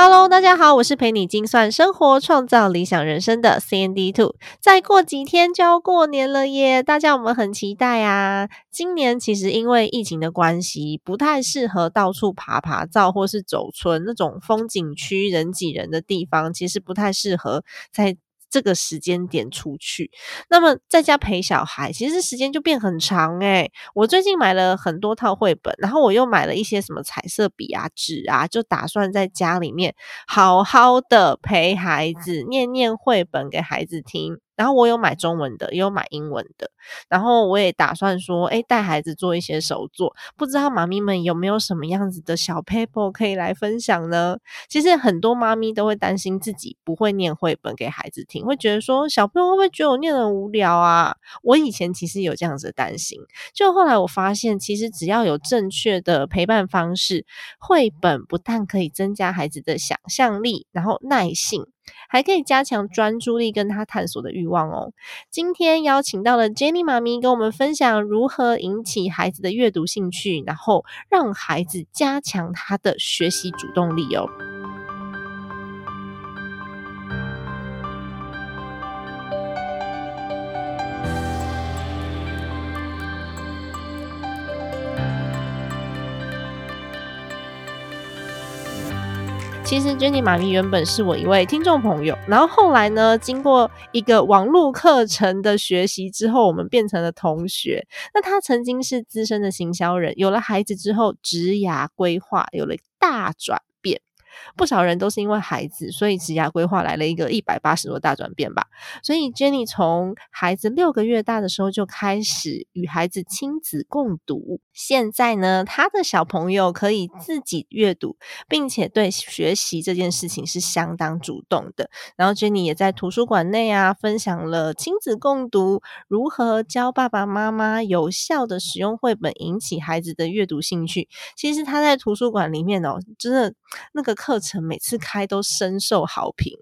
Hello，大家好，我是陪你精算生活、创造理想人生的 CND Two。再过几天就要过年了耶，大家我们很期待啊！今年其实因为疫情的关系，不太适合到处爬爬照或是走村那种风景区人挤人的地方，其实不太适合在。这个时间点出去，那么在家陪小孩，其实时间就变很长诶我最近买了很多套绘本，然后我又买了一些什么彩色笔啊、纸啊，就打算在家里面好好的陪孩子念念绘本给孩子听。然后我有买中文的，也有买英文的。然后我也打算说，哎，带孩子做一些手作。不知道妈咪们有没有什么样子的小 paper 可以来分享呢？其实很多妈咪都会担心自己不会念绘本给孩子听，会觉得说小朋友会不会觉得我念的无聊啊？我以前其实有这样子的担心，就后来我发现，其实只要有正确的陪伴方式，绘本不但可以增加孩子的想象力，然后耐性。还可以加强专注力跟他探索的欲望哦。今天邀请到了 Jenny 妈咪跟我们分享如何引起孩子的阅读兴趣，然后让孩子加强他的学习主动力哦。其实 Jenny 妈咪原本是我一位听众朋友，然后后来呢，经过一个网络课程的学习之后，我们变成了同学。那她曾经是资深的行销人，有了孩子之后，职涯规划有了大转。不少人都是因为孩子，所以职涯规划来了一个一百八十度大转变吧。所以 Jenny 从孩子六个月大的时候就开始与孩子亲子共读，现在呢，他的小朋友可以自己阅读，并且对学习这件事情是相当主动的。然后 Jenny 也在图书馆内啊，分享了亲子共读如何教爸爸妈妈有效的使用绘本，引起孩子的阅读兴趣。其实他在图书馆里面哦，真的那个。课程每次开都深受好评，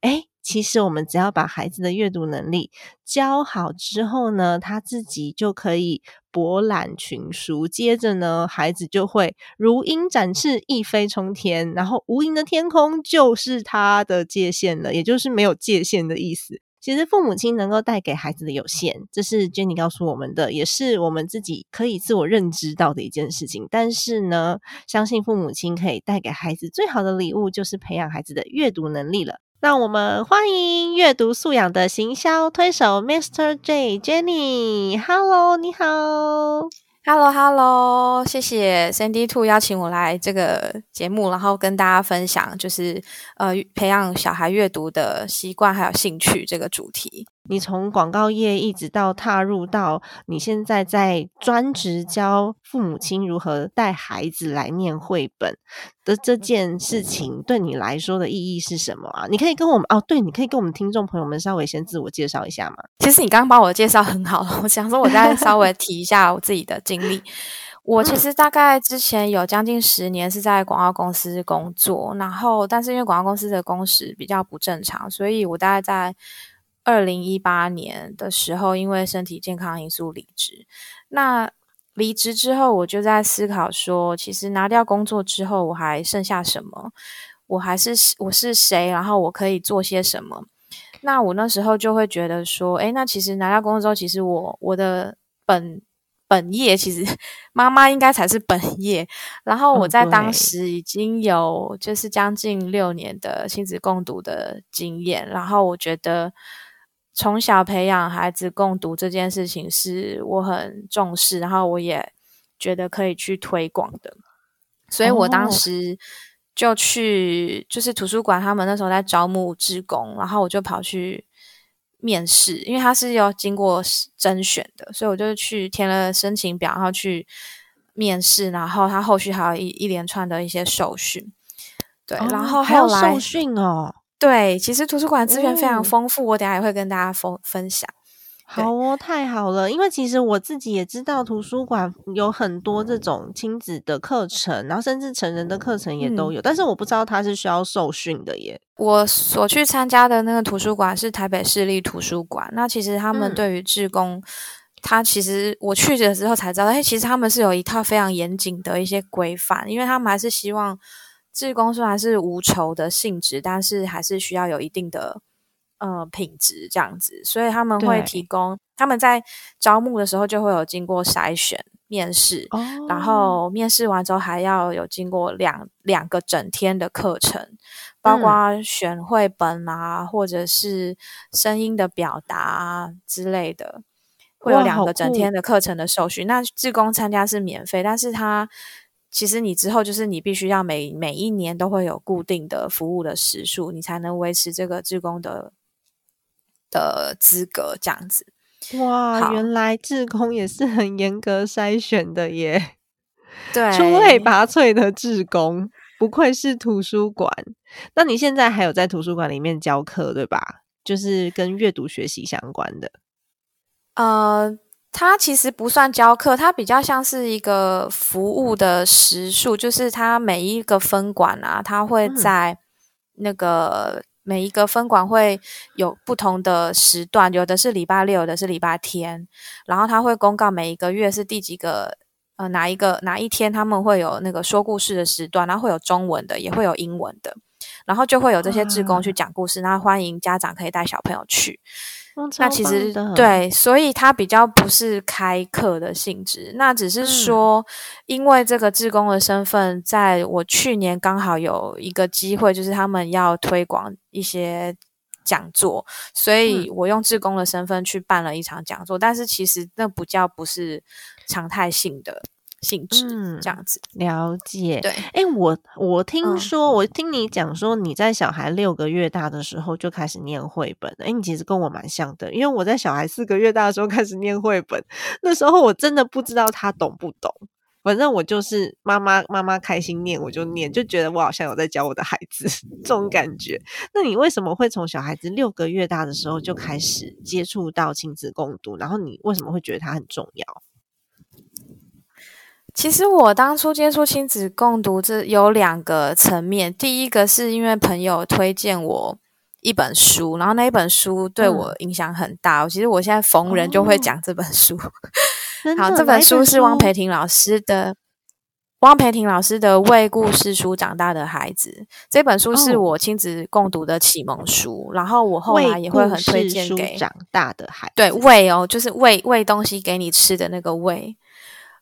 诶其实我们只要把孩子的阅读能力教好之后呢，他自己就可以博览群书，接着呢，孩子就会如鹰展翅，一飞冲天，然后无垠的天空就是他的界限了，也就是没有界限的意思。其实父母亲能够带给孩子的有限，这是 Jenny 告诉我们的，也是我们自己可以自我认知到的一件事情。但是呢，相信父母亲可以带给孩子最好的礼物，就是培养孩子的阅读能力了。让我们欢迎阅读素养的行销推手 Mr. J Jenny。Hello，你好。Hello，Hello，谢谢 Sandy Two 邀请我来这个节目，然后跟大家分享，就是呃，培养小孩阅读的习惯还有兴趣这个主题。你从广告业一直到踏入到你现在在专职教父母亲如何带孩子来念绘本的这件事情，对你来说的意义是什么啊？你可以跟我们哦，对，你可以跟我们听众朋友们稍微先自我介绍一下吗？其实你刚刚把我介绍很好了，我想说我再 稍微提一下我自己的经历。我其实大概之前有将近十年是在广告公司工作，然后但是因为广告公司的工时比较不正常，所以我大概在。二零一八年的时候，因为身体健康因素离职。那离职之后，我就在思考说，其实拿掉工作之后，我还剩下什么？我还是我是谁？然后我可以做些什么？那我那时候就会觉得说，诶，那其实拿掉工作之后，其实我我的本本业，其实 妈妈应该才是本业。然后我在当时已经有就是将近六年的亲子共读的经验，然后我觉得。从小培养孩子共读这件事情是我很重视，然后我也觉得可以去推广的，所以我当时就去就是图书馆，他们那时候在招募志工，然后我就跑去面试，因为他是要经过甄选的，所以我就去填了申请表，然后去面试，然后他后续还有一一连串的一些受训。对，哦然后还要后来受训哦。对，其实图书馆资源非常嗯丰富，我等下也会跟大家分分享。好哦，太好了！因为其实我自己也知道，图书馆有很多这种亲子的课程，然后甚至成人的课程也都嗯有，但是我不知道它是需要受训的耶。我所去参加的那个图书馆是台北市立图书馆，那其实他们嗯对于志工，他其实我去的时候才知道，哎，其实他们是有一套非常严谨的一些规范，因为他们还是希望志工虽然是无酬的性质，但是还是需要有一定的呃品质这样子，所以他们会提供他们在招募的时候就会有经过筛选面试，哦。然后面试完之后还要有经过两两个整天的课程，包嗯。括选绘本啊，或者是声音的表达啊之类的，会有两个整天的课程的受训。那志工参加是免费，但是它其实你之后就是你必须要每每一年都会有固定的服务的时数，你才能维持这个志工的的资格这样子。哇，原来志工也是很严格筛选的耶，对，出类拔萃的志工，不愧是图书馆。那你现在还有在图书馆里面教课对吧？就是跟阅读学习相关的。呃，它其实不算教课，它比较像是一个服务的时数，就是它每一个分馆啊，它会嗯在那个、每一个分馆会有不同的时段，有的是礼拜六，有的是礼拜天，然后它会公告每一个月是第几个。呃，哪一个哪一天他们会有那个说故事的时段，然后会有中文的，也会有英文的，然后就会有这些志工去讲故事，那欢迎家长可以带小朋友去。哦那其实，对，所以它比较不是开课的性质，那只是嗯。说，因为这个志工的身份，在我去年刚好有一个机会，就是他们要推广一些讲座，所以嗯。我用志工的身份去办了一场讲座，但是其实那不叫不是常态性的性质，嗯这样子。了解。对，哎，我我听嗯说，我听你讲说你在小孩六个月大的时候就开始念绘本了。哎，你其实跟我蛮像的，因为我在小孩四个月大的时候开始念绘本，那时候我真的不知道他懂不懂。反正我就是妈妈妈妈开心念我就念，就觉得我好像有在教我的孩子 这种感觉。那你为什么会从小孩子六个月大的时候就开始接触到亲子共读？然后你为什么会觉得它很重要？其实我当初接触亲子共读，这有两个层面。第一个是因为朋友推荐我一本书，然后那一本书对嗯我影响很大。其实我现在逢人就会哦讲这本书。好，这本书是汪培婷老师的。汪培婷老师的《为故事书长大的孩子》这本书是哦我亲子共读的启蒙书，然后我后为来也会很推荐给长大的孩子。对喂哦，就是喂喂东西给你吃的那个喂。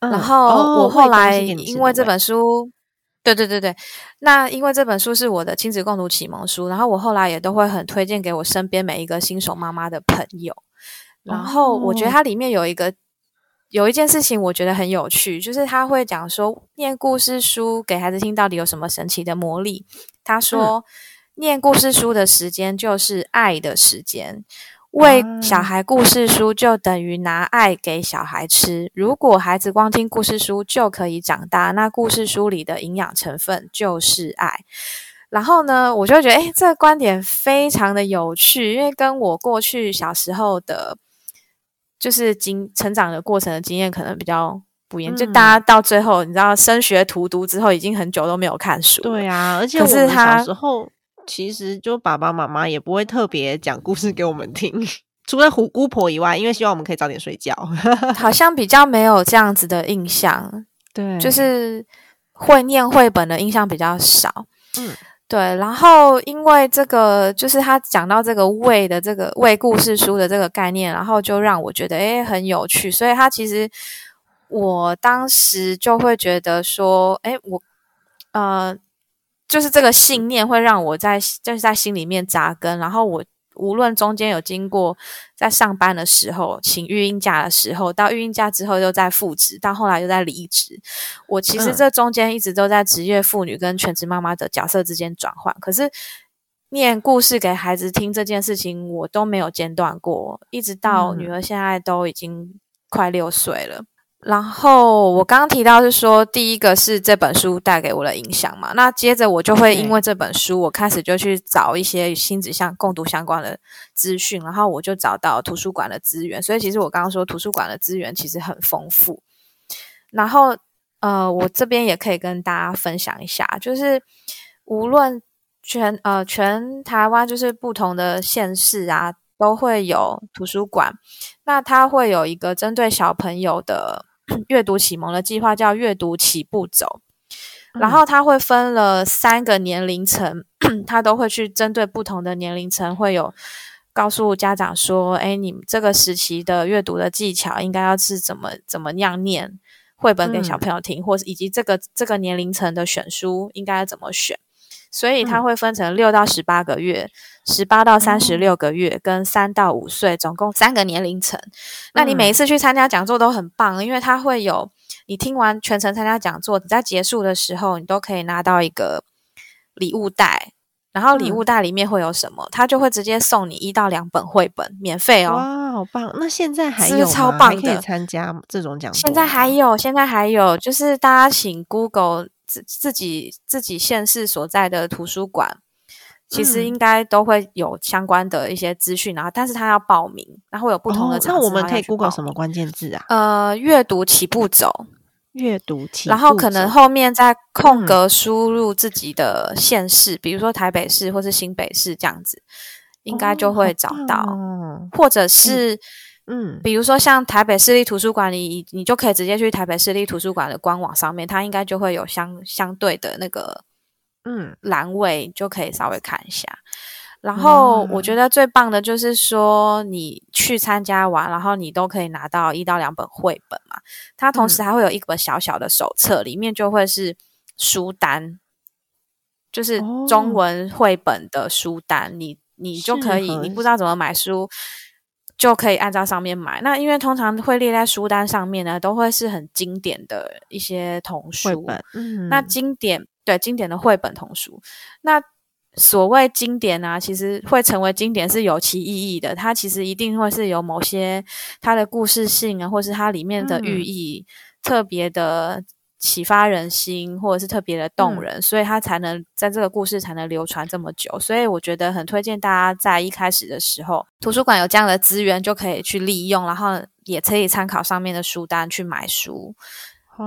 嗯，然后哦我后来因为这本书，对对对对，那因为这本书是我的亲子共读启蒙书，然后我后来也都会很推荐给我身边每一个新手妈妈的朋友。然后我觉得哦它里面有一个有一件事情，我觉得很有趣，就是他会讲说念故事书给孩子听到底有什么神奇的魔力。他说，念故事书的时间就是爱的时间。喂小啊孩故事书就等于拿爱给小孩吃。如果孩子光听故事书就可以长大，那故事书里的营养成分就是爱。然后呢，我就会觉得，哎，这个观点非常的有趣，因为跟我过去小时候的，就是经成长的过程的经验可能比较不一样。就嗯大家到最后，你知道，升学荼毒之后，已经很久都没有看书了。对啊，而且可我小时候其实就爸爸妈妈也不会特别讲故事给我们听，除了虎姑婆以外，因为希望我们可以早点睡觉。好像比较没有这样子的印象。对就是会念绘本的印象比较少。嗯，对。然后因为这个，就是他讲到这个喂的这个喂故事书的这个概念，然后就让我觉得诶很有趣。所以他其实我当时就会觉得说，诶，我呃，就是这个信念会让我在就是在心里面扎根，然后我。无论中间有经过在上班的时候请育婴假的时候，到育婴假之后又在复职，到后来又在离职，我其实嗯这中间一直都在职业妇女跟全职妈妈的角色之间转换。可是念故事给孩子听这件事情，我都没有间断过，一直到嗯女儿现在都已经快六岁了。然后我刚刚提到是说，第一个是这本书带给我的影响嘛，那接着我就会因为这本书，我开始就去找一些亲子相共读相关的资讯，然后我就找到图书馆的资源。所以其实我刚刚说图书馆的资源其实很丰富。然后呃，我这边也可以跟大家分享一下，就是无论全呃全台湾就是不同的县市啊，都会有图书馆，那它会有一个针对小朋友的。阅读启蒙的计划叫阅读起步走，然后他会分了三个年龄层，他都会去针对不同的年龄层，会有告诉家长说：“哎，你这个时期的阅读的技巧应该要是怎么怎么样念绘本给小朋友听，或是以及这个这个年龄层的选书应该怎么选。”所以它会分成六到十八个月。十八到三十六个月跟三到五岁，总共三个年龄层。那你每一次去参加讲座都很棒，因为它会有你听完全程参加讲座，你在结束的时候，你都可以拿到一个礼物袋。然后礼物袋里面会有什么？他就会直接送你一到两本绘本，免费哦。哇，好棒！那现在还有超棒可以参加这种讲座？现在还有，现在还有，就是大家请 Google 自自己自己县市所在的图书馆。其实应该都会有相关的一些资讯，然后但是他要报名，然后有不同的。那我们可以 Google 什么关键字啊？呃，阅读起步走，阅读起，然后可能后面再空格输入自己的县市，比如说台北市或是新北市这样子，应该就会找到。或者是嗯，比如说像台北市立图书馆里，你就可以直接去台北市立图书馆的官网上面，它应该就会有相相对的那个。嗯，栏位就可以稍微看一下。然后我觉得最棒的就是说，你去参加完，然后你都可以拿到一到两本绘本嘛。它同时还会有一本小小的手册，里面就会是书单，就是中文绘本的书单。你你就可以，你不知道怎么买书，就可以按照上面买。那因为通常会列在书单上面呢，都会是很经典的一些童书。嗯，那经典。对经典的绘本童书，那所谓经典啊，其实会成为经典是有其意义的。它其实一定会是有某些它的故事性啊，或是它里面的寓意特别的启发人心，或者是特别的动人，所以它才能在这个故事才能流传这么久。所以我觉得很推荐大家在一开始的时候，图书馆有这样的资源就可以去利用，然后也可以参考上面的书单去买书。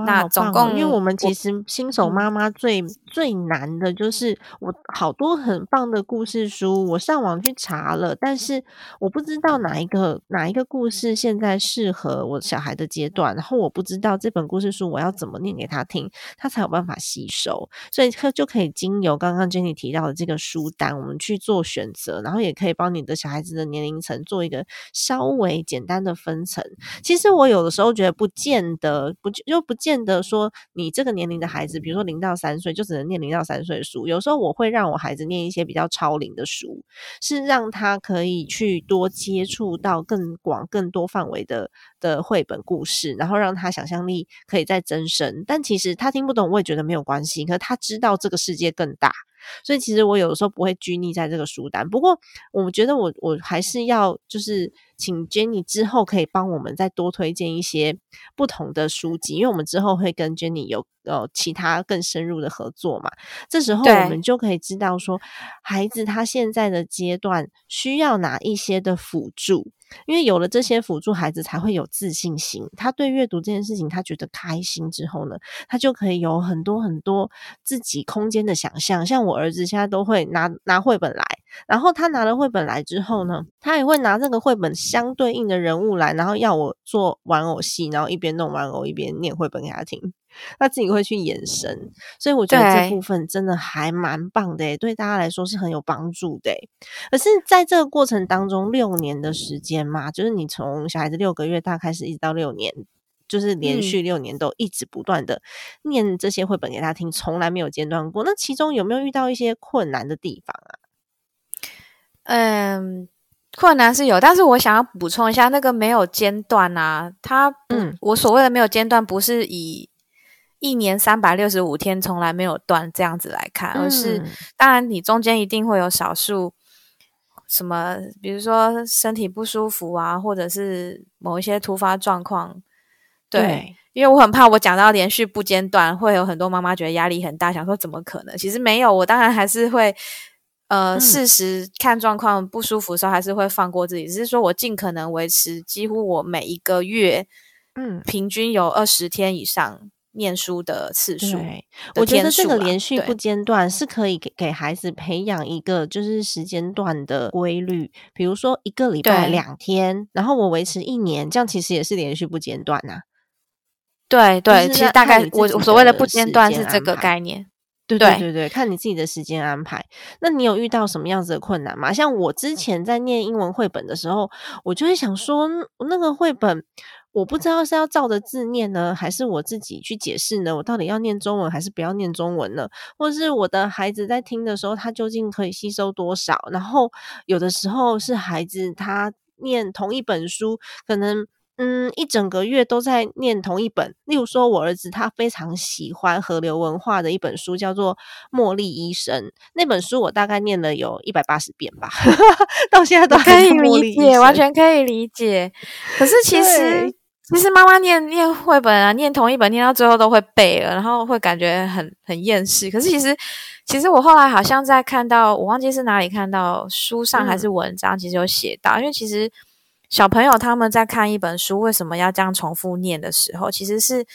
那总共，因为我们其实新手妈妈最最难的就是我好多很棒的故事书，我上网去查了，但是我不知道哪一个哪一个故事现在适合我小孩的阶段，然后我不知道这本故事书我要怎么念给他听，他才有办法吸收，所以他就可以经由刚刚 Jenny 提到的这个书单，我们去做选择，然后也可以帮你的小孩子的年龄层做一个稍微简单的分层。其实我有的时候觉得不见得不就不。见得说你这个年龄的孩子，比如说零到三岁，就只能念零到三岁的书。有时候我会让我孩子念一些比较超龄的书，是让他可以去多接触到更广、更多范围的的绘本故事，然后让他想象力可以再增生。但其实他听不懂，我也觉得没有关系。可是他知道这个世界更大。所以其实我有的时候不会拘泥在这个书单，不过我觉得我我还是要就是请 Jenny 之后可以帮我们再多推荐一些不同的书籍，因为我们之后会跟 Jenny 有呃其他更深入的合作嘛。这时候我们就可以知道说孩子他现在的阶段需要哪一些的辅助。因为有了这些辅助，孩子才会有自信心。他对阅读这件事情，他觉得开心之后呢，他就可以有很多很多自己空间的想象。像我儿子现在都会拿拿绘本来，然后他拿了绘本来之后呢，他也会拿这个绘本相对应的人物来，然后要我做玩偶戏，然后一边弄玩偶一边念绘本给他听。他自己会去延伸，所以我觉得这部分真的还蛮棒的，对大家来说是很有帮助的。可是在这个过程当中，六年的时间嘛，就是你从小孩子六个月大开始，一直到六年，就是连续六年都一直不断的念这些绘本给他听，从来没有间断过。那其中有没有遇到一些困难的地方啊？嗯，困难是有，但是我想要补充一下，那个没有间断啊，他嗯，我所谓的没有间断，不是以一年三百六十五天从来没有断，这样子来看，而是当然你中间一定会有少数什么，比如说身体不舒服啊，或者是某一些突发状况对，因为我很怕我讲到连续不间断，会有很多妈妈觉得压力很大，想说怎么可能？其实没有，我当然还是会，呃，事实看状况不舒服的时候，还是会放过自己，只是说我尽可能维持几乎我每一个月，嗯，平均有二十天以上。念书的次数，我觉得这个连续不间断是可以给给孩子培养一个就是时间段的规律。比如说一个礼拜两天，然后我维持一年，这样其实也是连续不间断呐。对对，其实大概我所谓的不间断是这个概念。对对对对，看你自己的时间安排。那你有遇到什么样子的困难吗？像我之前在念英文绘本的时候，我就会想说，那个绘本。我不知道是要照着字念呢，还是我自己去解释呢？我到底要念中文还是不要念中文呢？或者是我的孩子在听的时候，他究竟可以吸收多少？然后有的时候是孩子他念同一本书，可能嗯一整个月都在念同一本。例如说，我儿子他非常喜欢河流文化的一本书，叫做《茉莉医生》。那本书我大概念了有一百八十遍吧，到现在都可以理解，完全可以理解。可是其实。其实妈妈念念绘本啊，念同一本念到最后都会背了，然后会感觉很很厌世。可是其实，其实我后来好像在看到，我忘记是哪里看到书上还是文章，其实有写到，因为其实小朋友他们在看一本书为什么要这样重复念的时候，其实是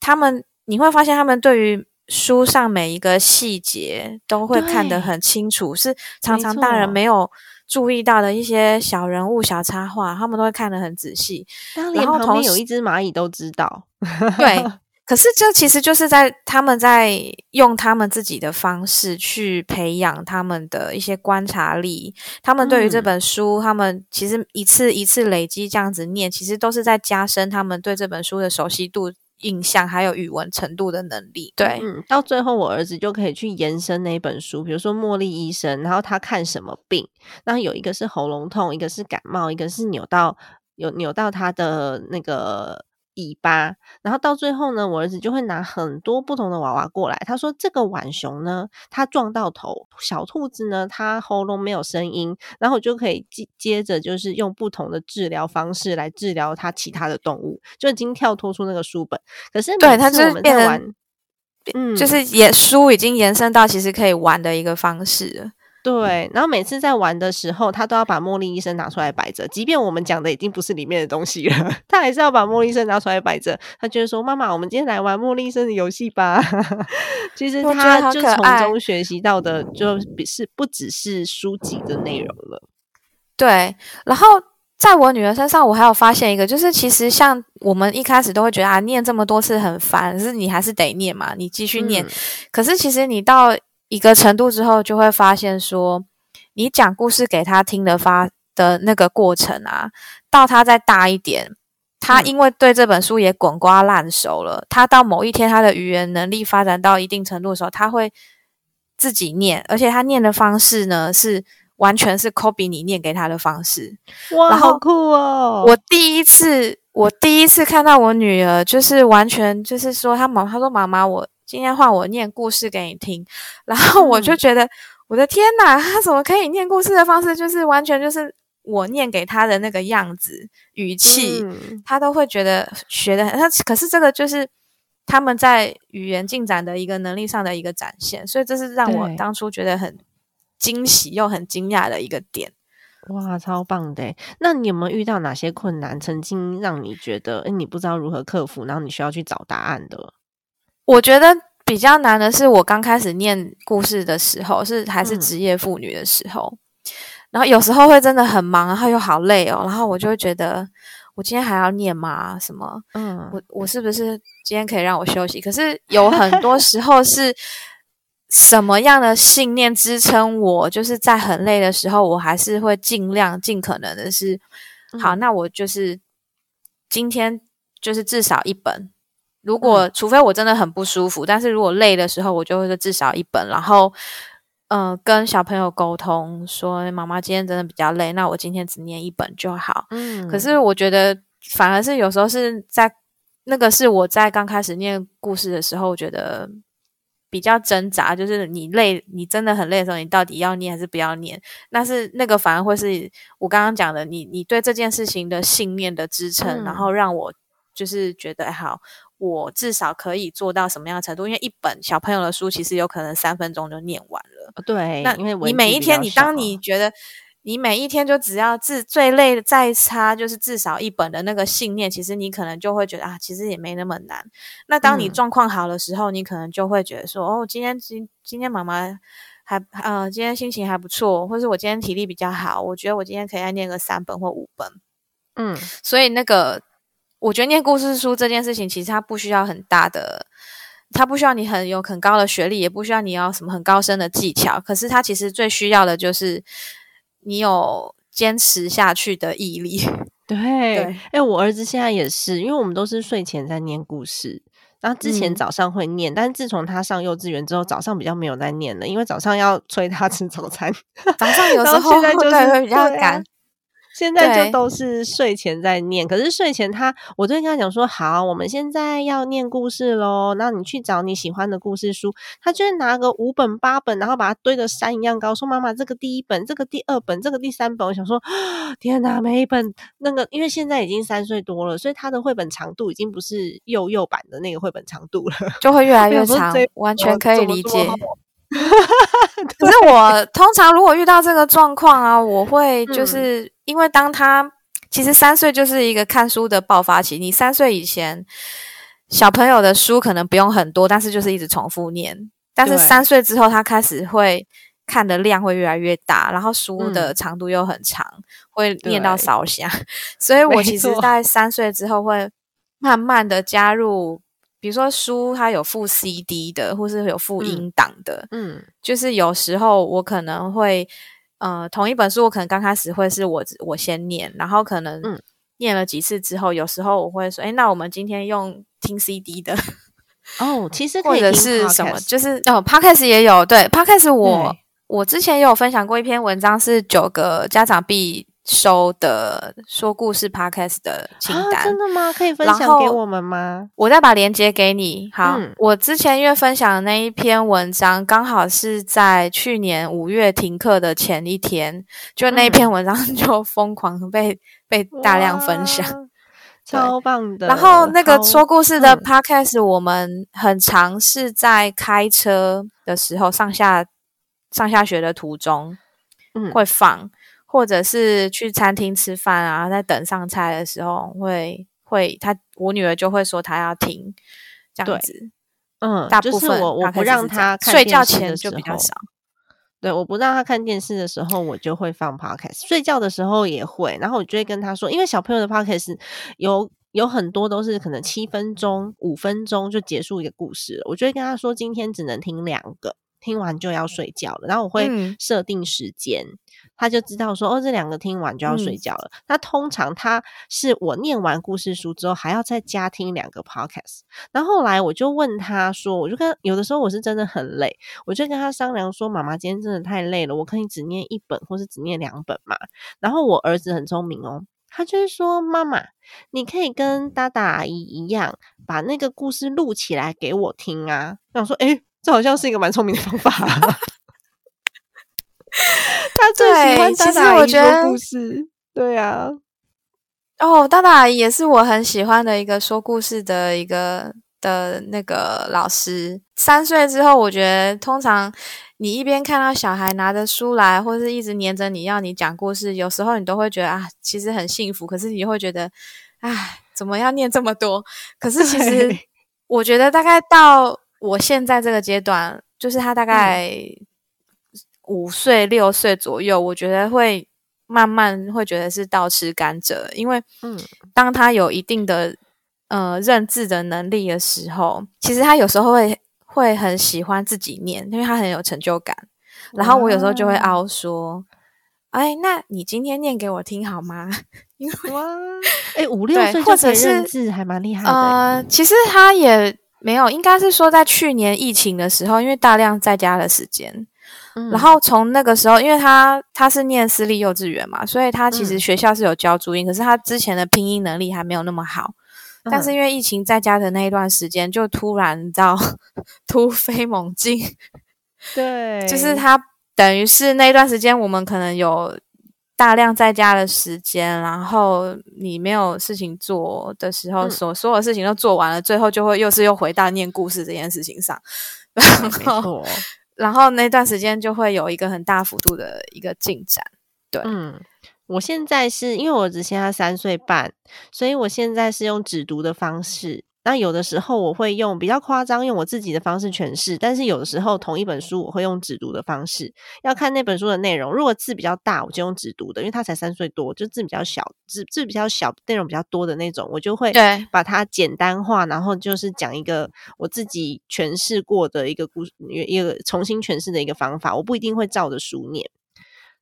他们你会发现他们对于书上每一个细节都会看得很清楚，是常常大人没有。注意到的一些小人物、小插画，他们都会看得很仔细。然后旁边有一只蚂蚁都知道。对，可是这其实就是在他们在用他们自己的方式去培养他们的一些观察力。他们对于这本书，他们其实一次一次累积这样子念，其实都是在加深他们对这本书的熟悉度。印象还有语文程度的能力，对，嗯，到最后我儿子就可以去延伸那本书，比如说茉莉医生，然后他看什么病，那有一个是喉咙痛，一个是感冒，一个是扭到有扭到他的那个。尾巴，然后到最后呢，我儿子就会拿很多不同的娃娃过来。他说：“这个浣熊呢，它撞到头；小兔子呢，它喉咙没有声音。”然后我就可以接接着就是用不同的治疗方式来治疗它其他的动物，就已经跳脱出那个书本。可是对，它就是变成，嗯，就是也书已经延伸到其实可以玩的一个方式了。对，然后每次在玩的时候，他都要把茉莉医生拿出来摆着，即便我们讲的已经不是里面的东西了，他还是要把茉莉医生拿出来摆着。他就说：“妈妈，我们今天来玩茉莉医生的游戏吧。”其实他就从中学习到的，就比是不只是书籍的内容了。对，然后在我女儿身上，我还有发现一个，就是其实像我们一开始都会觉得啊，念这么多次很烦，可是你还是得念嘛，你继续念。可是其实你到一个程度之后，就会发现说，你讲故事给他听的发的那个过程啊，到他再大一点，他因为对这本书也滚瓜烂熟了，他到某一天他的语言能力发展到一定程度的时候，他会自己念，而且他念的方式呢是完全是 copy 你念给他的方式。哇，好酷哦！我第一次，我第一次看到我女儿，就是完全就是说，她妈，她说妈妈，我。今天换我念故事给你听，然后我就觉得我的天哪，他 怎么可以念故事的方式，就是完全就是我念给他的那个样子、语气，他都会觉得学的很。他可是这个就是他们在语言进展的一个能力上的一个展现，所以这是让我当初觉得很惊喜又很惊讶的一个点。哇，超棒的！那你有没有遇到哪些困难，曾经让你觉得哎，你不知道如何克服，然后你需要去找答案的？我觉得比较难的是，我刚开始念故事的时候，是还是职业妇女的时候，然后有时候会真的很忙，然后又好累哦，然后我就会觉得，我今天还要念吗？什么？嗯，我我是不是今天可以让我休息？可是有很多时候是 什么样的信念支撑我？就是在很累的时候，我还是会尽量尽可能的是，好，那我就是今天就是至少一本。如果除非我真的很不舒服，但是如果累的时候，我就会说至少一本，然后，嗯，跟小朋友沟通说，妈妈今天真的比较累，那我今天只念一本就好。嗯，可是我觉得反而是有时候是在那个是我在刚开始念故事的时候，我觉得比较挣扎，就是你累，你真的很累的时候，你到底要念还是不要念？那是那个反而会是我刚刚讲的，你你对这件事情的信念的支撑，然后让我。就是觉得哎好，我至少可以做到什么样的程度？因为一本小朋友的书其实有可能三分钟就念完了。对，那因为你每一天，你当你觉得你每一天就只要至最累的再差就是至少一本的那个信念，其实你可能就会觉得啊，其实也没那么难。那当你状况好的时候，你可能就会觉得说，哦，今天今今天妈妈还呃，今天心情还不错，或是我今天体力比较好，我觉得我今天可以再念个三本或五本。嗯，所以那个我觉得念故事书这件事情，其实它不需要很大的。它不需要你很有很高的学历，也不需要你要什么很高深的技巧。可是它其实最需要的就是你有坚持下去的毅力。对，哎，我儿子现在也是，因为我们都是睡前在念故事，然后之前早上会念，但是自从他上幼稚园之后，早上比较没有在念了，因为早上要催他吃早餐，早上有时候现在就是会比较赶。现在就都是睡前在念，可是睡前他，我就跟他讲说，好，我们现在要念故事喽，然后你去找你喜欢的故事书，他就会拿个五本八本，然后把它堆的山一样高，说妈妈，这个第一本，这个第二本，这个第三本，我想说，天哪，每一本那个，因为现在已经三岁多了，所以他的绘本长度已经不是幼幼版的那个绘本长度了，就会越来越长，完全可以理解。可是我通常如果遇到这个状况啊，我会 就是因为当他其实三岁就是一个看书的爆发期。你三岁以前小朋友的书可能不用很多，但是就是一直重复念。但是三岁之后，他开始会看的量会越来越大，然后书的长度又很长，会念到烧香。所以我其实在三岁之后会慢慢的加入。比如说书，它有附 CD 的，或是有附音档的，嗯，就是有时候我可能会，呃，同一本书，我可能刚开始会是我我先念，然后可能念了几次之后，有时候我会说，哎，那我们今天用听 CD 的，哦，其实或者是什么，就是哦，Podcast 也有，对，Podcast 我我之前也有分享过一篇文章，是九个家长必。收的说故事 podcast 的清单，真的吗？可以分享给我们吗？我再把链接给你。好，我之前因为分享的那一篇文章，刚好是在去年五月停课的前一天，就那篇文章就疯狂被被大量分享，超棒的。然后那个说故事的 podcast，我们很尝试在开车的时候，上下上下学的途中，嗯，会放。或者是去餐厅吃饭啊，在等上菜的时候，会会他我女儿就会说她要听这样子，嗯，大部分我我不让她睡觉前就比较少，对，我不让她看电视的时候，我就会放 podcast，睡觉的时候也会，然后我就会跟她说，因为小朋友的 podcast 有有很多都是可能七分钟、五分钟就结束一个故事了，我就会跟她说，今天只能听两个。听完就要睡觉了，然后我会设定时间，他就知道说哦，这两个听完就要睡觉了。那通常他是我念完故事书之后，还要再加听两个 podcast。然后后来我就问他说，我就跟有的时候我是真的很累，我就跟他商量说，妈妈今天真的太累了，我可以只念一本或是只念两本嘛。然后我儿子很聪明哦，他就是说，妈妈，你可以跟大大阿姨一样，把那个故事录起来给我听啊。我说，诶这好像是一个蛮聪明的方法。他最喜欢大大阿姨说故事，对啊。哦，大大阿姨也是我很喜欢的一个说故事的一个的那个老师。三岁之后，我觉得通常你一边看到小孩拿着书来，或者是一直黏着你要你讲故事，有时候你都会觉得啊，其实很幸福。可是你会觉得，哎，怎么要念这么多？可是其实我觉得大概到。我现在这个阶段，就是他大概五岁六岁左右，我觉得会慢慢会觉得是倒吃甘蔗，因为嗯，当他有一定的呃认字的能力的时候，其实他有时候会会很喜欢自己念，因为他很有成就感。然后我有时候就会凹说：“哎，那你今天念给我听好吗？”因为哇，哎，五六岁或者是认字还蛮厉害的。呃，其实他也。没有，应该是说在去年疫情的时候，因为大量在家的时间，然后从那个时候，因为他他是念私立幼稚园嘛，所以他其实学校是有教注音，可是他之前的拼音能力还没有那么好。但是因为疫情在家的那一段时间，就突然你知道 突飞猛进，对，就是他等于是那一段时间，我们可能有大量在家的时间，然后你没有事情做的时候，嗯。所所有事情都做完了，最后就会又是又回到念故事这件事情上，然后错，然后那段时间就会有一个很大幅度的一个进展。对，嗯，我现在是因为我儿子现在三岁半，所以我现在是用只读的方式。那有的时候我会用比较夸张，用我自己的方式诠释，但是有的时候同一本书我会用只读的方式，要看那本书的内容。如果字比较大，我就用只读的，因为他才三岁多，就字比较小，字字比较小，内容比较多的那种，我就会对把它简单化，然后就是讲一个我自己诠释过的一个故事，一个重新诠释的一个方法，我不一定会照着书念。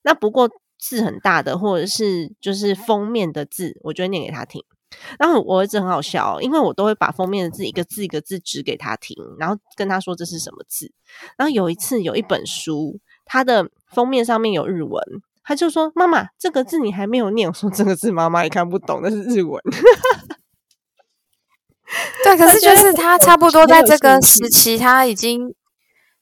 那不过字很大的，或者是就是封面的字，我就会念给他听。然后我儿子很好笑、哦，因为我都会把封面的字一个字一个字指给他听，然后跟他说这是什么字。然后有一次有一本书，它的封面上面有日文，他就说：“妈妈，这个字你还没有念。”我说：“这个字妈妈也看不懂，那是日文。对，可是就是他差不多在这个时期，他已经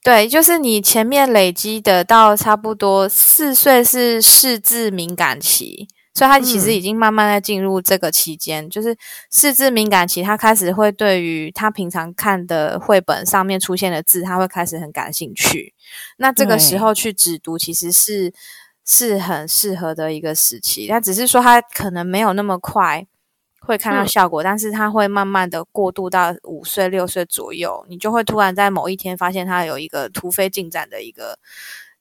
对，就是你前面累积的到差不多四岁是识字敏感期，所以他其实嗯已经慢慢在进入这个期间，就是四字敏感期，他开始会对于他平常看的绘本上面出现的字，他会开始很感兴趣。那这个时候去指读，其实是是很适合的一个时期，但只是说他可能没有那么快。会看到嗯效果，但是他会慢慢的过渡到五岁、六岁左右，你就会突然在某一天发现他有一个突飞进展的一个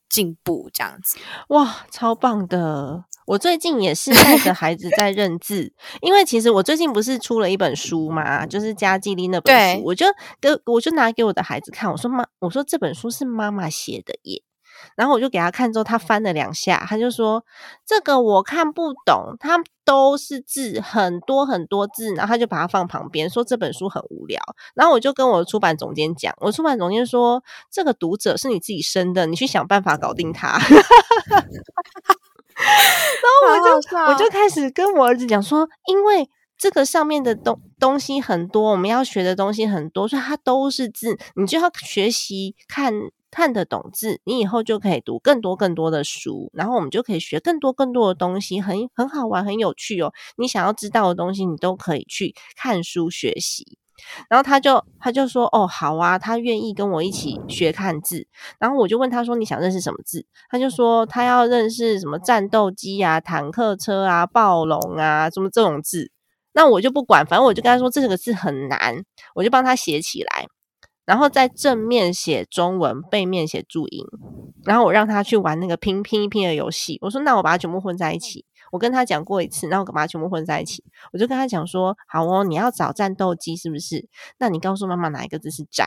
进步，这样子。哇，超棒的！我最近也是带着孩子在认字，因为其实我最近不是出了一本书嘛，就是加基利那本书，我就跟我就拿给我的孩子看，我说妈，我说这本书是妈妈写的耶。然后我就给他看之后，他翻了两下，他就说这个我看不懂，它都是字，很多很多字，然后他就把它放旁边，说这本书很无聊。然后我就跟我的出版总监讲，我出版总监说这个读者是你自己生的，你去想办法搞定他。然后我就我就开始跟我儿子讲说，因为这个上面的东东西很多，我们要学的东西很多，所以它都是字，你就要学习看看得懂字，你以后就可以读更多更多的书，然后我们就可以学更多更多的东西，很很好玩，很有趣哦。你想要知道的东西，你都可以去看书学习。然后他就他就说哦好啊，他愿意跟我一起学看字。然后我就问他说你想认识什么字？他就说他要认识什么战斗机啊、坦克车啊、暴龙啊，什么这种字。那我就不管，反正我就跟他说这个字很难，我就帮他写起来，然后在正面写中文，背面写注音，然后我让他去玩那个拼拼一拼的游戏。我说那我把它全部混在一起。我跟他讲过一次，然后我把它全部混在一起。我就跟他讲说：“好哦，你要找战斗机是不是？那你告诉妈妈哪一个字是战？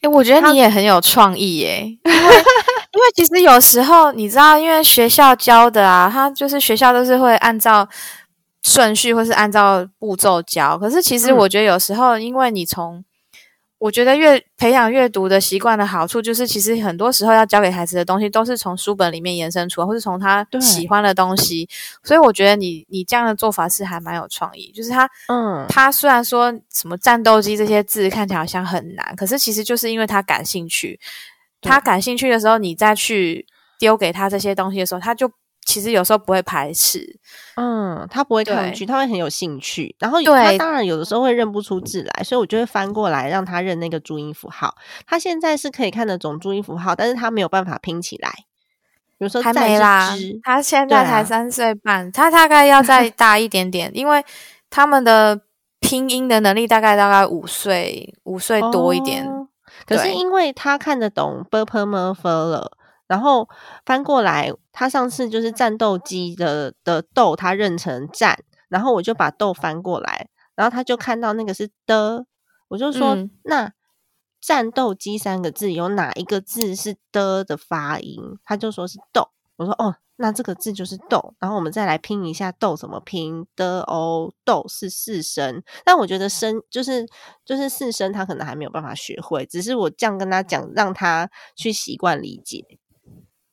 哎、我觉得你也很有创意耶，因为 因为其实有时候你知道，因为学校教的啊，他就是学校都是会按照顺序或是按照步骤教，可是其实嗯我觉得有时候，因为你从我觉得阅培养阅读的习惯的好处，就是其实很多时候要教给孩子的东西，都是从书本里面延伸出来，或是从他喜欢的东西。所以我觉得你你这样的做法是还蛮有创意，就是他嗯，他虽然说什么战斗机这些字看起来好像很难，可是其实就是因为他感兴趣，他感兴趣的时候，你再去丢给他这些东西的时候，他就其实有时候不会排斥。嗯，他不会抗拒，他会很有兴趣。然后有他当然有的时候会认不出字来，所以我就会翻过来让他认那个注音符号。他现在是可以看得懂注音符号，但是他没有办法拼起来。比如说还没啦，他现在才三岁半，他大概要再 大一点点，因为他们的拼音的能力大概大概五岁五岁多一点。哦可是因为他看得懂 b p m f 了，然后翻过来，他上次就是战斗机的的斗，他认成战，然后我就把斗翻过来，然后他就看到那个是的，我就说、嗯那战斗机三个字有哪一个字是的的发音？他就说是豆，我说哦。那这个字就是豆，然后我们再来拼一下豆怎么拼的哦，豆是四声，但我觉得声就是就是四声，他可能还没有办法学会，只是我这样跟他讲，让他去习惯理解，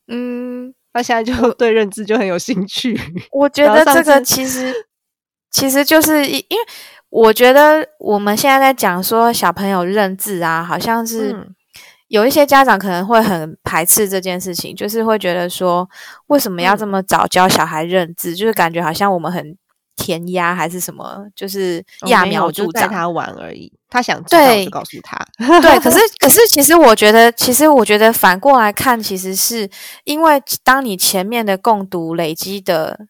嗯，他现在就对认字就很有兴趣。我觉得这个其实其实就是因，因为我觉得我们现在在讲说小朋友认字啊，好像是嗯有一些家长可能会很排斥这件事情，就是会觉得说，为什么要这么早教小孩认字？就是感觉好像我们很填鸭还是什么，就是揠苗助长。带他玩而已，他想知道就告诉他。对，可是 可是，其实我觉得，其实我觉得反过来看，其实是因为当你前面的共读累积的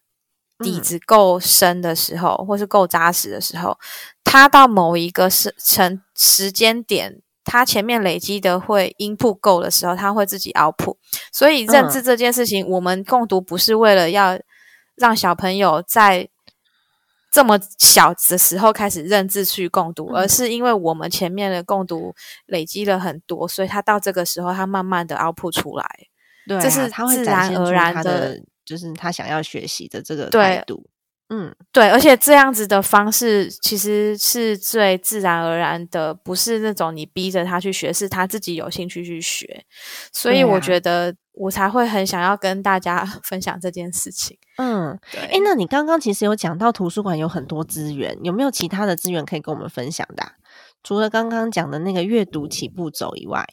底子够深的时候，或是够扎实的时候，他到某一个时成时间点。他前面累积的会音铺够的时候，他会自己 output。所以认字这件事情，我们共读不是为了要让小朋友在这么小的时候开始认字去共读，而是因为我们前面的共读累积了很多，所以他到这个时候，他慢慢的 output 出来。对，这是自然而然的，就是他想要学习的这个态度。嗯，对，而且这样子的方式其实是最自然而然的，不是那种你逼着他去学，是他自己有兴趣去学。所以我觉得我才会很想要跟大家 分享这件事情。嗯，哎，那你刚刚其实有讲到图书馆有很多资源，有没有其他的资源可以跟我们分享的？除了刚刚讲的那个阅读起步走以外。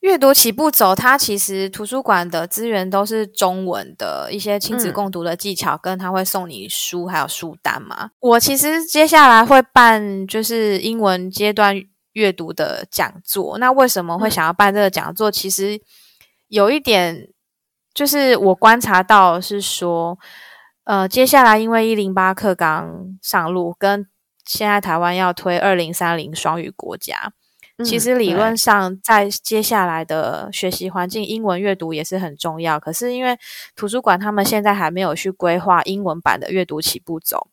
阅读起步走，它其实图书馆的资源都是中文的一些亲子共读的技巧，跟他会送你书还有书单嘛。我其实接下来会办就是英文阶段阅读的讲座。那为什么会想要办这个讲座？其实有一点就是我观察到是说，呃，接下来因为一零八课纲上路，跟现在台湾要推二零三零双语国家。其实理论上，在接下来的学习环境，英文阅读也是很重要。可是因为图书馆他们现在还没有去规划英文版的阅读起步走，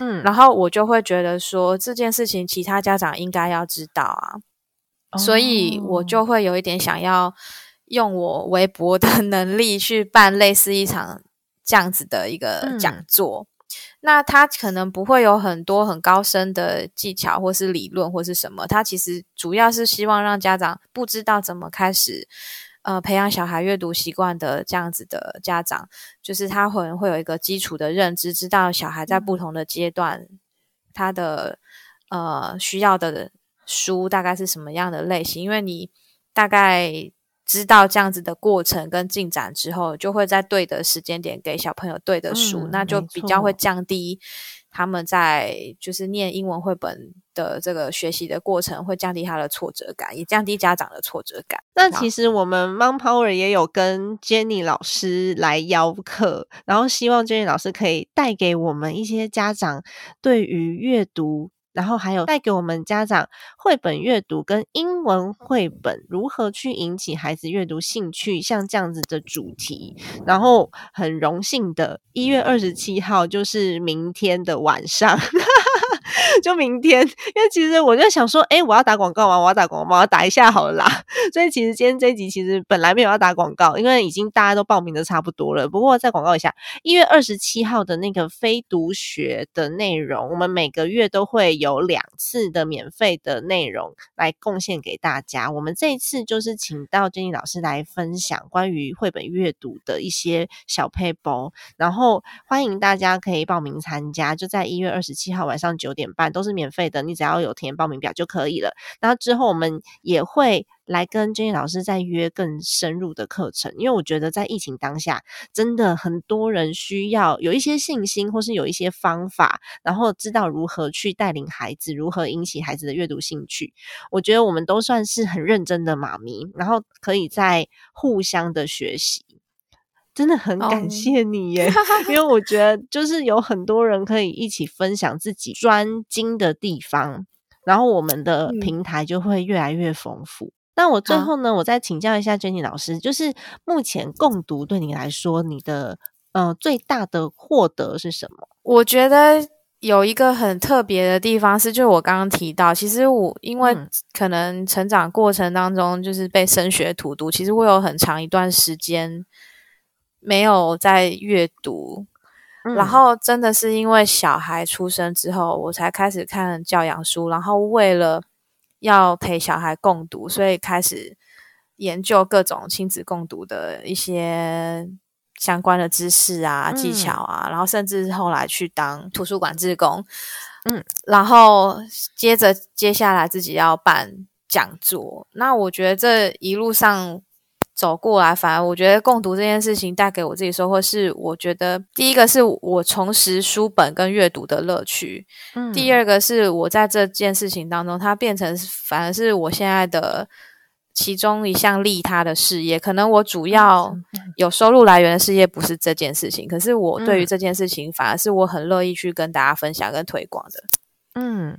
嗯，然后我就会觉得说这件事情其他家长应该要知道啊，所以我就会有一点想要用我微薄的 能力去办类似一场这样子的一个讲座。那他可能不会有很多很高深的技巧，或是理论，或是什么。他其实主要是希望让家长不知道怎么开始，呃，培养小孩阅读习惯的这样子的家长，就是他可能会有一个基础的认知，知道小孩在不同的阶段，他的呃需要的书大概是什么样的类型，因为你大概。知道这样子的过程跟进展之后，就会在对的时间点给小朋友对的书，那就比较会降低他们在就是念英文绘本的这个学习的过程，会降低他的挫折感，也降低家长的挫折感。那其实我们 Mom Power 也有跟 Jenny 老师来邀课，然后希望 Jenny 老师可以带给我们一些家长对于阅读。然后还有带给我们家长绘本阅读跟英文绘本如何去引起孩子阅读兴趣，像这样子的主题。然后很荣幸的，一月二十七号就是明天的晚上。就明天，因为其实我就想说，哎，我要打广告吗？我要打广告吗？我要打一下好了啦。所以其实今天这一集其实本来没有要打广告，因为已经大家都报名的差不多了。不过再广告一下，一月二十七号的那个非读学的内容，我们每个月都会有两次的免费的内容来贡献给大家。我们这一次就是请到最近老师来分享关于绘本阅读的一些小 paper，然后欢迎大家可以报名参加，就在一月二十七号晚上九点半。都是免费的，你只要有填报名表就可以了。然后之后我们也会来跟 Jenny 老师再约更深入的课程，因为我觉得在疫情当下，真的很多人需要有一些信心，或是有一些方法，然后知道如何去带领孩子，如何引起孩子的阅读兴趣。我觉得我们都算是很认真的妈咪，然后可以在互相的学习。真的很感谢你耶，因为我觉得就是有很多人可以一起分享自己专精的地方，然后我们的平台就会越来越丰富。那我最后呢，我再请教一下 Jenny 老师，就是目前共读对你来说，你的呃最大的获得是什么？我觉得有一个很特别的地方是，就是我刚刚提到，其实我因为可能成长过程当中就是被升学荼毒，其实我有很长一段时间。没有在阅读，然后真的是因为小孩出生之后，我才开始看教养书。然后为了要陪小孩共读，所以开始研究各种亲子共读的一些相关的知识啊、技巧啊。然后甚至后来去当图书馆志工，嗯，然后接着接下来自己要办讲座。那我觉得这一路上走过来，反而我觉得共读这件事情带给我自己收获是，我觉得第一个是我重拾书本跟阅读的乐趣，嗯第二个是我在这件事情当中，它变成反而是我现在的其中一项利他的事业。可能我主要有收入来源的事业不是这件事情，可是我对于嗯这件事情，反而是我很乐意去跟大家分享跟推广的。嗯，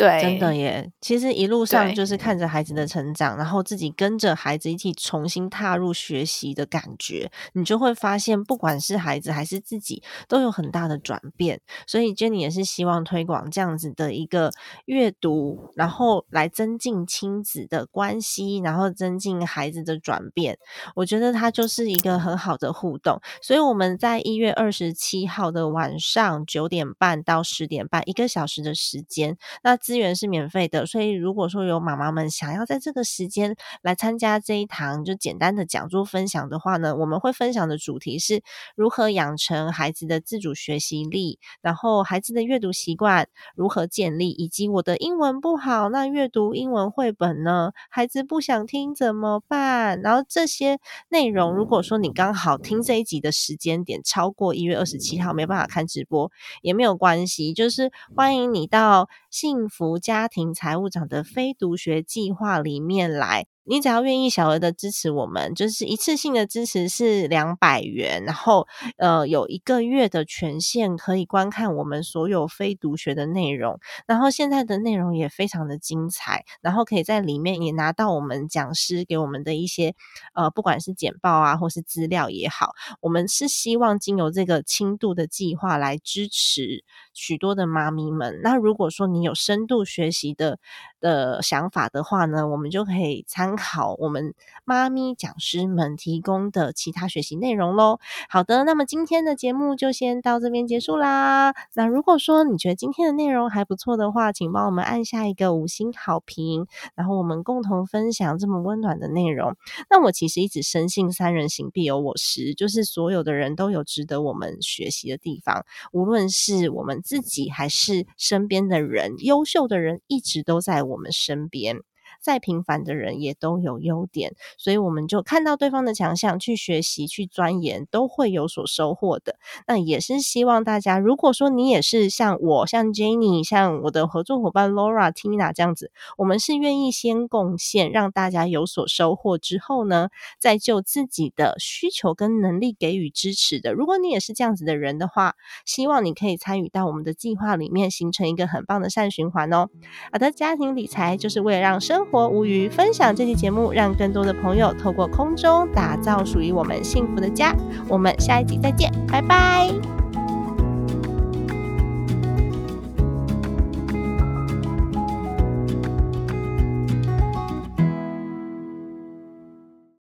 对，真的耶！其实一路上就是看着孩子的成长，然后自己跟着孩子一起重新踏入学习的感觉，你就会发现，不管是孩子还是自己，都有很大的转变。所以 Jenny 也是希望推广这样子的一个阅读，然后来增进亲子的关系，然后增进孩子的转变。我觉得它就是一个很好的互动。所以我们在一月二十七号的晚上九点半到十点半，一个小时的时间。那资源是免费的，所以如果说有妈妈们想要在这个时间来参加这一堂就简单的讲座分享的话呢，我们会分享的主题是如何养成孩子的自主学习力，然后孩子的阅读习惯如何建立，以及我的英文不好，那阅读英文绘本呢，孩子不想听怎么办？然后这些内容，如果说你刚好听这一集的时间点超过一月二十七号，没办法看直播也没有关系，就是欢迎你到幸福家庭财务长的非读学计划里面来。你只要愿意小额的支持我们，就是一次性的支持是两百元，然后呃有一个月的权限可以观看我们所有非读学的内容，然后现在的内容也非常的精彩，然后可以在里面也拿到我们讲师给我们的一些呃不管是简报啊或是资料也好，我们是希望经由这个轻度的计划来支持许多的妈咪们。那如果说你有深度学习的的想法的话呢，我们就可以参考我们妈咪讲师们提供的其他学习内容喽。好的，那么今天的节目就先到这边结束啦。那如果说你觉得今天的内容还不错的话，请帮我们按下一个五星好评，然后我们共同分享这么温暖的内容。那我其实一直深信三人行必有我师，就是所有的人都有值得我们学习的地方，无论是我们自己还是身边的人，优秀的人一直都在我们身边。再平凡的人也都有优点，所以我们就看到对方的强项，去学习、去钻研，都会有所收获的。那也是希望大家，如果说你也是像我、像 Jenny、像我的合作伙伴 Laura、Tina 这样子，我们是愿意先贡献，让大家有所收获之后呢，再就自己的需求跟能力给予支持的。如果你也是这样子的人的话，希望你可以参与到我们的计划里面，形成一个很棒的善循环哦。好的，家庭理财就是为了让生活无余。分享这期节目，让更多的朋友透过空中打造属于我们幸福的家。我们下一集再见，拜拜。